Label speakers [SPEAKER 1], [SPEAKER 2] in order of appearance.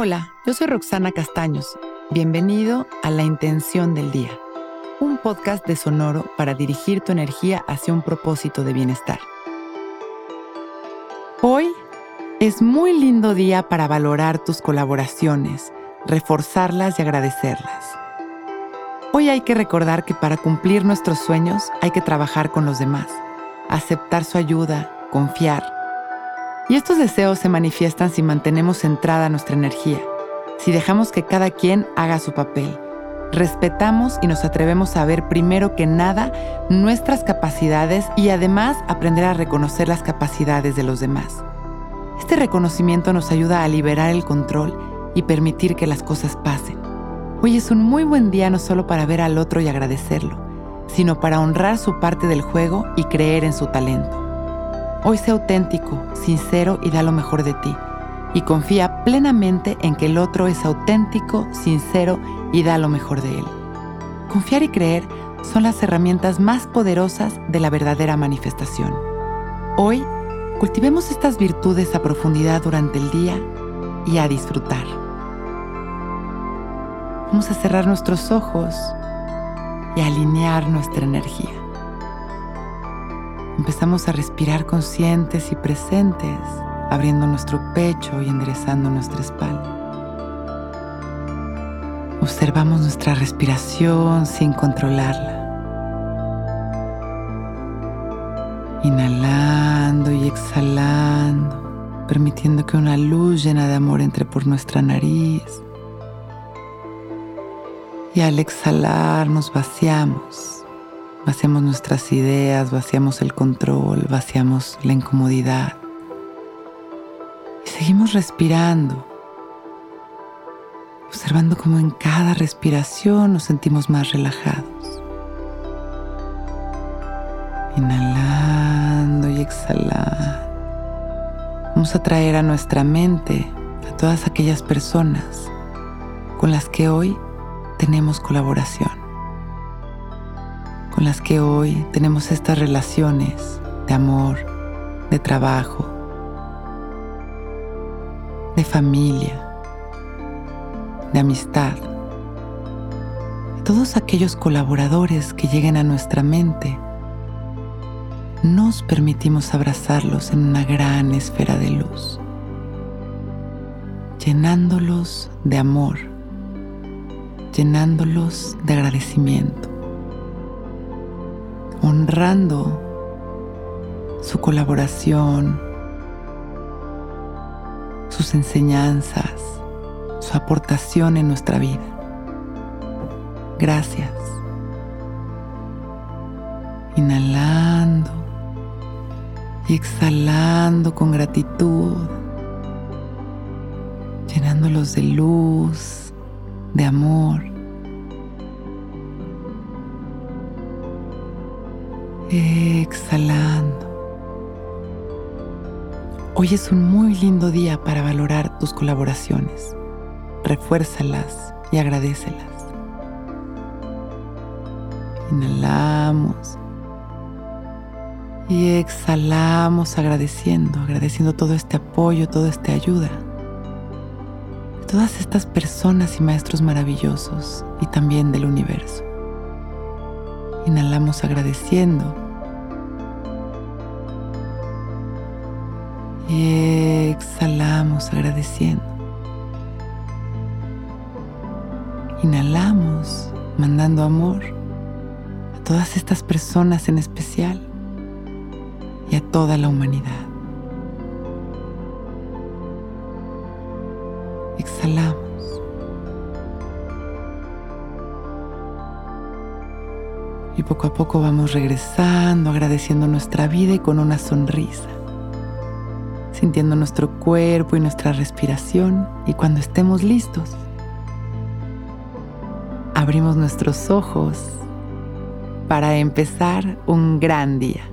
[SPEAKER 1] Hola, yo soy Roxana Castaños. Bienvenido a La Intención del Día, un podcast de Sonoro para dirigir tu energía hacia un propósito de bienestar. Hoy es muy lindo día para valorar tus colaboraciones, reforzarlas y agradecerlas. Hoy hay que recordar que para cumplir nuestros sueños hay que trabajar con los demás, aceptar su ayuda, confiar y estos deseos se manifiestan si mantenemos centrada nuestra energía, si dejamos que cada quien haga su papel, respetamos y nos atrevemos a ver primero que nada nuestras capacidades y además aprender a reconocer las capacidades de los demás. Este reconocimiento nos ayuda a liberar el control y permitir que las cosas pasen. Hoy es un muy buen día no solo para ver al otro y agradecerlo, sino para honrar su parte del juego y creer en su talento. Hoy sé auténtico, sincero y da lo mejor de ti. Y confía plenamente en que el otro es auténtico, sincero y da lo mejor de él. Confiar y creer son las herramientas más poderosas de la verdadera manifestación. Hoy, cultivemos estas virtudes a profundidad durante el día y a disfrutar. Vamos a cerrar nuestros ojos y a alinear nuestra energía. Empezamos a respirar conscientes y presentes, abriendo nuestro pecho y enderezando nuestra espalda. Observamos nuestra respiración sin controlarla. Inhalando y exhalando, permitiendo que una luz llena de amor entre por nuestra nariz. Y al exhalar nos vaciamos Vaciamos nuestras ideas, vaciamos el control, vaciamos la incomodidad. Y seguimos respirando, observando cómo en cada respiración nos sentimos más relajados. Inhalando y exhalando. Vamos a traer a nuestra mente a todas aquellas personas con las que hoy tenemos colaboración con las que hoy tenemos estas relaciones de amor, de trabajo, de familia, de amistad. Todos aquellos colaboradores que lleguen a nuestra mente, nos permitimos abrazarlos en una gran esfera de luz, llenándolos de amor, llenándolos de agradecimiento honrando su colaboración, sus enseñanzas, su aportación en nuestra vida. Gracias. Inhalando y exhalando con gratitud, llenándolos de luz, de amor. Exhalando. Hoy es un muy lindo día para valorar tus colaboraciones. Refuérzalas y agradecelas. Inhalamos y exhalamos agradeciendo, agradeciendo todo este apoyo, toda esta ayuda. Todas estas personas y maestros maravillosos y también del universo. Inhalamos agradeciendo. Y exhalamos agradeciendo. Inhalamos mandando amor a todas estas personas en especial y a toda la humanidad. Exhalamos. Y poco a poco vamos regresando, agradeciendo nuestra vida y con una sonrisa, sintiendo nuestro cuerpo y nuestra respiración. Y cuando estemos listos, abrimos nuestros ojos para empezar un gran día.